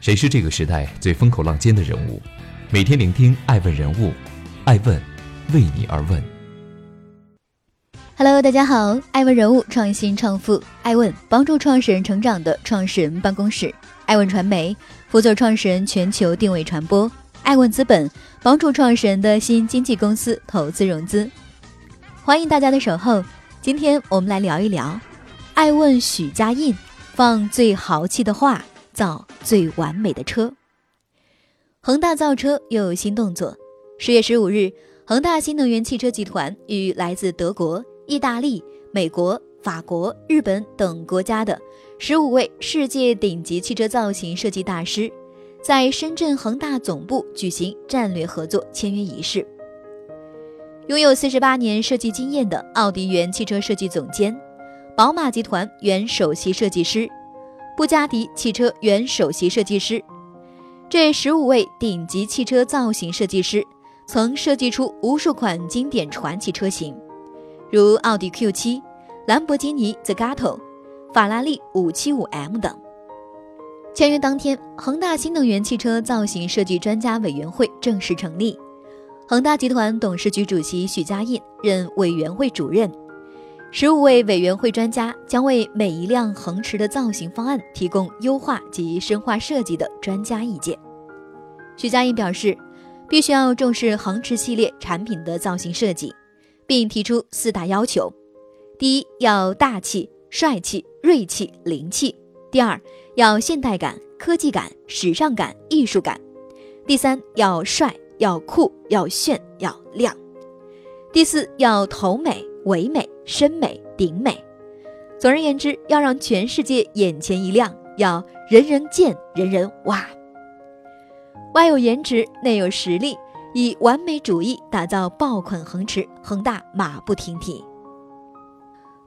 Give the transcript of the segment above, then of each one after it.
谁是这个时代最风口浪尖的人物？每天聆听爱问人物，爱问为你而问。Hello，大家好，爱问人物创新创富，爱问帮助创始人成长的创始人办公室，爱问传媒辅佐创始人全球定位传播，爱问资本帮助创始人的新经纪公司投资融资。欢迎大家的守候，今天我们来聊一聊，爱问许家印放最豪气的话。造最完美的车。恒大造车又有新动作。十月十五日，恒大新能源汽车集团与来自德国、意大利、美国、法国、日本等国家的十五位世界顶级汽车造型设计大师，在深圳恒大总部举行战略合作签约仪式。拥有四十八年设计经验的奥迪原汽车设计总监，宝马集团原首席设计师。布加迪汽车原首席设计师，这十五位顶级汽车造型设计师曾设计出无数款经典传奇车型，如奥迪 Q7、兰博基尼 Zagato、法拉利 575M 等。签约当天，恒大新能源汽车造型设计专家委员会正式成立，恒大集团董事局主席许家印任委员会主任。十五位委员会专家将为每一辆恒驰的造型方案提供优化及深化设计的专家意见。徐家印表示，必须要重视恒驰系列产品的造型设计，并提出四大要求：第一，要大气、帅气、锐气、灵气；第二，要现代感、科技感、时尚感、艺术感；第三，要帅、要酷、要炫、要亮；第四，要头美。唯美、深美、顶美，总而言之，要让全世界眼前一亮，要人人见、人人哇。外有颜值，内有实力，以完美主义打造爆款恒驰，恒大马不停蹄。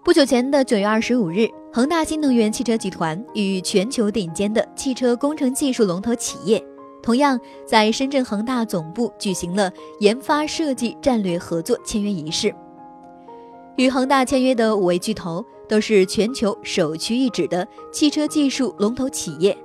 不久前的九月二十五日，恒大新能源汽车集团与全球顶尖的汽车工程技术龙头企业，同样在深圳恒大总部举行了研发设计战略合作签约仪式。与恒大签约的五位巨头都是全球首屈一指的汽车技术龙头企业。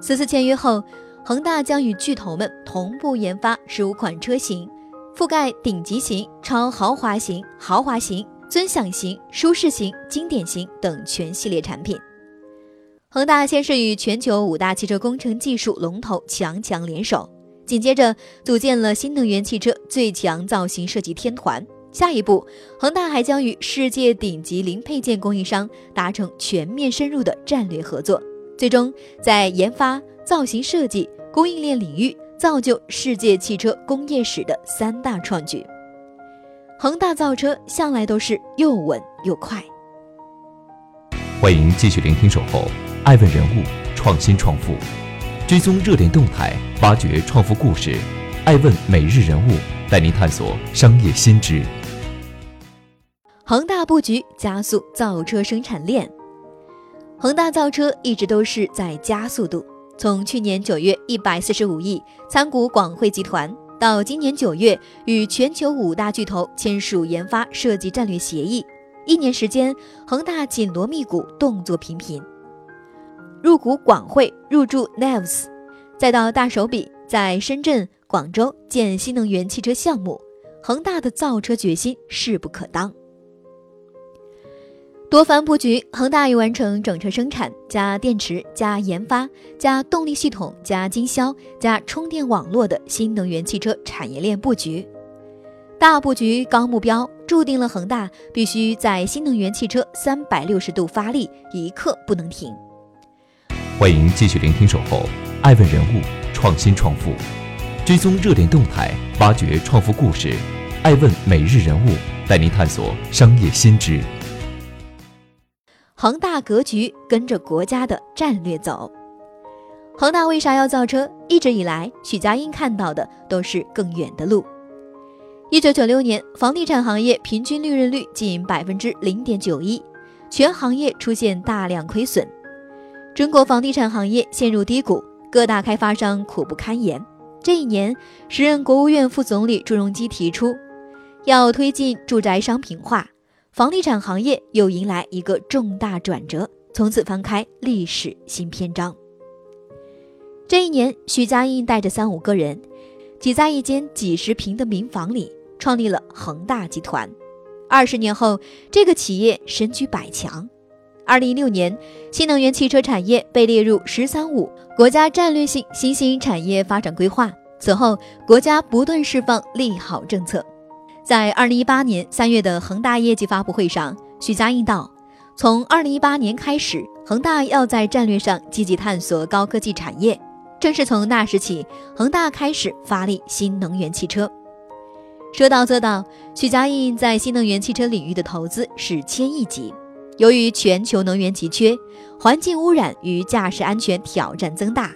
此次签约后，恒大将与巨头们同步研发十五款车型，覆盖顶级型、超豪华型、豪华型、尊享型、舒适型、经典型等全系列产品。恒大先是与全球五大汽车工程技术龙头强强联手，紧接着组建了新能源汽车最强造型设计天团。下一步，恒大还将与世界顶级零配件供应商达成全面深入的战略合作，最终在研发、造型设计、供应链领域造就世界汽车工业史的三大创举。恒大造车向来都是又稳又快。欢迎继续聆听《守候爱问人物创新创富》，追踪热点动态，挖掘创富故事，爱问每日人物带您探索商业新知。恒大布局加速造车生产链，恒大造车一直都是在加速度。从去年九月一百四十五亿参股广汇集团，到今年九月与全球五大巨头签署研发设计战略协议，一年时间，恒大紧锣密鼓，动作频频。入股广汇，入驻 Neves，再到大手笔在深圳、广州建新能源汽车项目，恒大的造车决心势不可当。多番布局，恒大已完成整车生产加电池加研发加动力系统加经销加充电网络的新能源汽车产业链布局。大布局高目标，注定了恒大必须在新能源汽车三百六十度发力，一刻不能停。欢迎继续聆听《守候爱问人物创新创富》，追踪热点动态，挖掘创富故事。爱问每日人物带您探索商业新知。恒大格局跟着国家的战略走。恒大为啥要造车？一直以来，许家印看到的都是更远的路。一九九六年，房地产行业平均利润率仅百分之零点九一，全行业出现大量亏损，中国房地产行业陷入低谷，各大开发商苦不堪言。这一年，时任国务院副总理朱镕基提出，要推进住宅商品化。房地产行业又迎来一个重大转折，从此翻开历史新篇章。这一年，许家印带着三五个人，挤在一间几十平的民房里，创立了恒大集团。二十年后，这个企业身居百强。二零一六年，新能源汽车产业被列入“十三五”国家战略性新兴产业发展规划。此后，国家不断释放利好政策。在二零一八年三月的恒大业绩发布会上，许家印道：“从二零一八年开始，恒大要在战略上积极探索高科技产业。正是从那时起，恒大开始发力新能源汽车。说到做到，许家印在新能源汽车领域的投资是千亿级。由于全球能源急缺，环境污染与驾驶安全挑战增大。”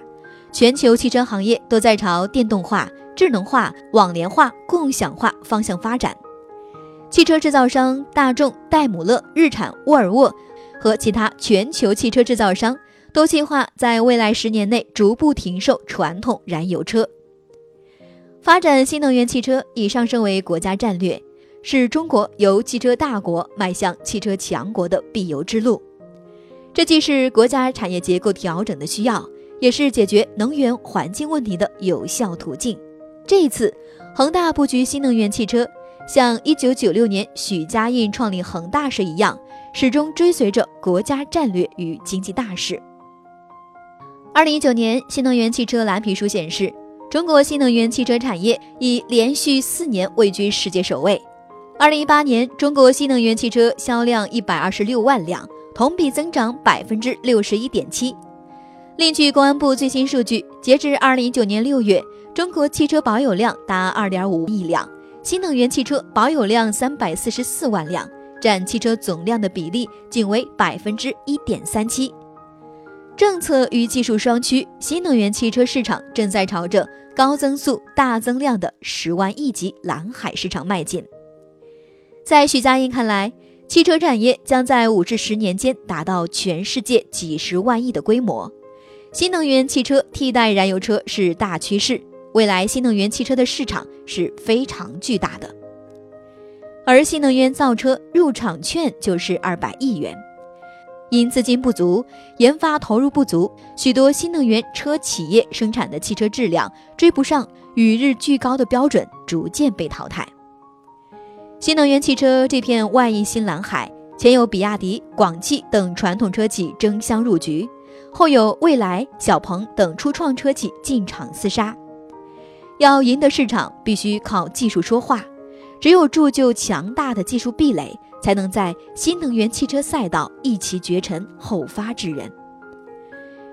全球汽车行业都在朝电动化、智能化、网联化、共享化方向发展。汽车制造商大众、戴姆勒、日产、沃尔沃和其他全球汽车制造商都计划在未来十年内逐步停售传统燃油车。发展新能源汽车已上升为国家战略，是中国由汽车大国迈向汽车强国的必由之路。这既是国家产业结构调整的需要。也是解决能源环境问题的有效途径。这一次，恒大布局新能源汽车，像1996年许家印创立恒大时一样，始终追随着国家战略与经济大势。2019年新能源汽车蓝皮书显示，中国新能源汽车产业已连续四年位居世界首位。2018年，中国新能源汽车销量126万辆，同比增长61.7%。另据公安部最新数据，截至二零一九年六月，中国汽车保有量达二点五亿辆，新能源汽车保有量三百四十四万辆，占汽车总量的比例仅为百分之一点三七。政策与技术双驱，新能源汽车市场正在朝着高增速、大增量的十万亿级蓝海市场迈进。在许家印看来，汽车产业将在五至十年间达到全世界几十万亿的规模。新能源汽车替代燃油车是大趋势，未来新能源汽车的市场是非常巨大的。而新能源造车入场券就是二百亿元，因资金不足、研发投入不足，许多新能源车企业生产的汽车质量追不上与日俱高的标准，逐渐被淘汰。新能源汽车这片万亿新蓝海，前有比亚迪、广汽等传统车企争相入局。后有蔚来、小鹏等初创车企进场厮杀，要赢得市场，必须靠技术说话。只有铸就强大的技术壁垒，才能在新能源汽车赛道一骑绝尘，后发制人。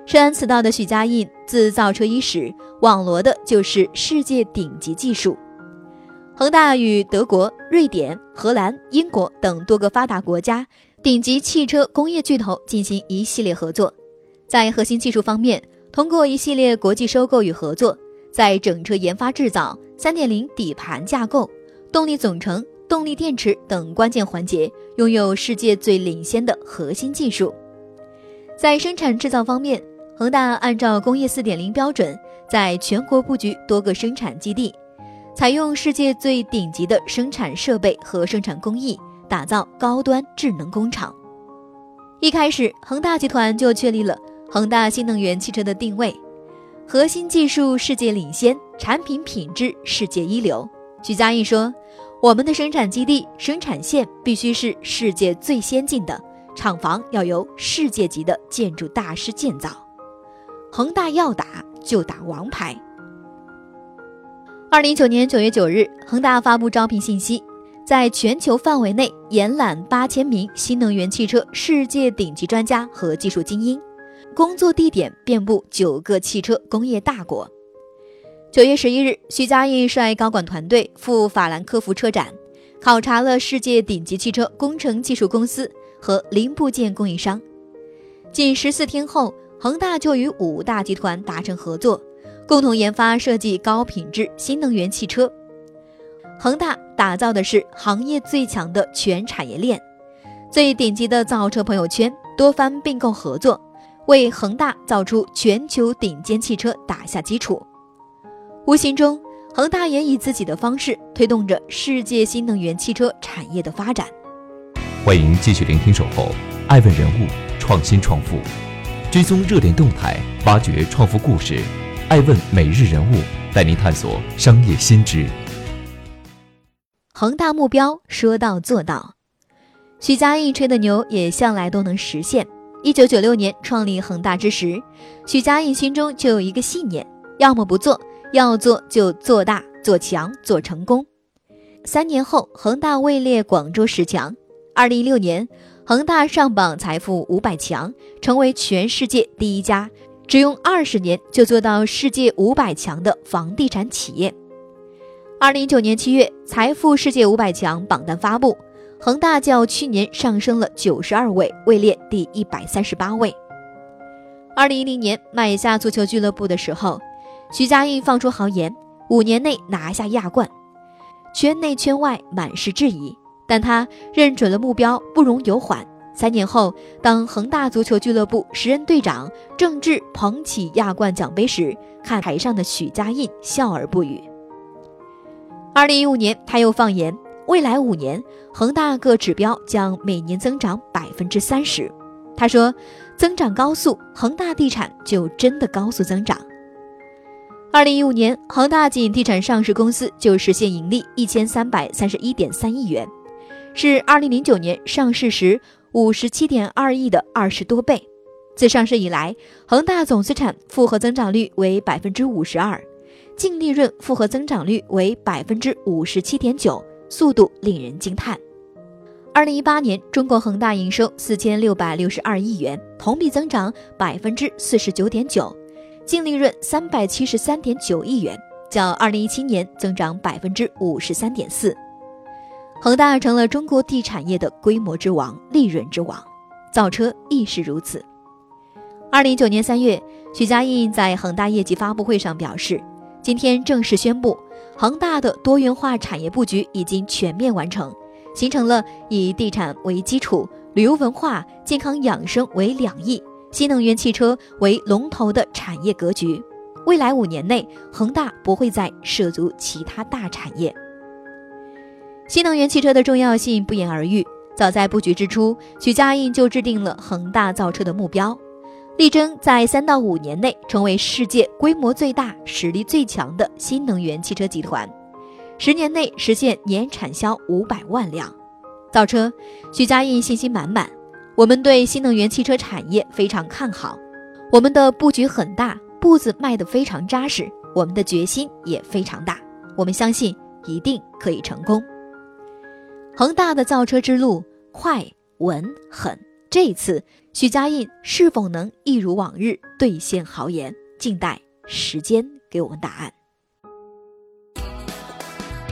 深谙此道的许家印，自造车伊始，网罗的就是世界顶级技术。恒大与德国、瑞典、荷兰、英国等多个发达国家顶级汽车工业巨头进行一系列合作。在核心技术方面，通过一系列国际收购与合作，在整车研发制造、三点零底盘架构、动力总成、动力电池等关键环节，拥有世界最领先的核心技术。在生产制造方面，恒大按照工业四点零标准，在全国布局多个生产基地，采用世界最顶级的生产设备和生产工艺，打造高端智能工厂。一开始，恒大集团就确立了。恒大新能源汽车的定位，核心技术世界领先，产品品质世界一流。许家印说：“我们的生产基地、生产线必须是世界最先进的，厂房要由世界级的建筑大师建造。恒大要打就打王牌。”二零一九年九月九日，恒大发布招聘信息，在全球范围内延揽八千名新能源汽车世界顶级专家和技术精英。工作地点遍布九个汽车工业大国。九月十一日，徐家印率高管团队赴法兰克福车展，考察了世界顶级汽车工程技术公司和零部件供应商。仅十四天后，恒大就与五大集团达成合作，共同研发设计高品质新能源汽车。恒大打造的是行业最强的全产业链，最顶级的造车朋友圈，多番并购合作。为恒大造出全球顶尖汽车打下基础，无形中，恒大也以自己的方式推动着世界新能源汽车产业的发展。欢迎继续聆听《守候》，爱问人物，创新创富，追踪热点动态，挖掘创富故事。爱问每日人物，带您探索商业新知。恒大目标说到做到，许家印吹的牛也向来都能实现。一九九六年创立恒大之时，许家印心中就有一个信念：要么不做，要做就做大、做强、做成功。三年后，恒大位列广州十强。二零一六年，恒大上榜财富五百强，成为全世界第一家只用二十年就做到世界五百强的房地产企业。二零一九年七月，财富世界五百强榜单发布，恒大较去年上升了九十二位，位列第一百三十八位。二零一零年买下足球俱乐部的时候，徐家印放出豪言，五年内拿下亚冠，圈内圈外满是质疑。但他认准了目标，不容有缓。三年后，当恒大足球俱乐部时任队长郑智捧起亚冠奖杯时，看台上的许家印笑而不语。二零一五年，他又放言，未来五年恒大各指标将每年增长百分之三十。他说，增长高速，恒大地产就真的高速增长。二零一五年，恒大仅地产上市公司就实现盈利一千三百三十一点三亿元。是二零零九年上市时五十七点二亿的二十多倍。自上市以来，恒大总资产复合增长率为百分之五十二，净利润复合增长率为百分之五十七点九，速度令人惊叹。二零一八年，中国恒大营收四千六百六十二亿元，同比增长百分之四十九点九，净利润三百七十三点九亿元，较二零一七年增长百分之五十三点四。恒大成了中国地产业的规模之王、利润之王，造车亦是如此。二零一九年三月，许家印在恒大业绩发布会上表示：“今天正式宣布，恒大的多元化产业布局已经全面完成，形成了以地产为基础、旅游文化、健康养生为两翼、新能源汽车为龙头的产业格局。未来五年内，恒大不会再涉足其他大产业。”新能源汽车的重要性不言而喻。早在布局之初，许家印就制定了恒大造车的目标，力争在三到五年内成为世界规模最大、实力最强的新能源汽车集团，十年内实现年产销五百万辆。造车，许家印信心满满。我们对新能源汽车产业非常看好，我们的布局很大，步子迈得非常扎实，我们的决心也非常大。我们相信一定可以成功。恒大的造车之路快、稳、狠，这次许家印是否能一如往日兑现豪言，静待时间给我们答案。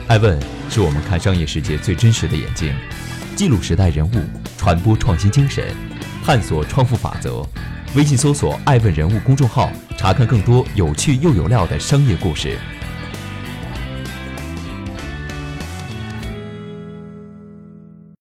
爱问是我们看商业世界最真实的眼睛，记录时代人物，传播创新精神，探索创富法则。微信搜索“爱问人物”公众号，查看更多有趣又有料的商业故事。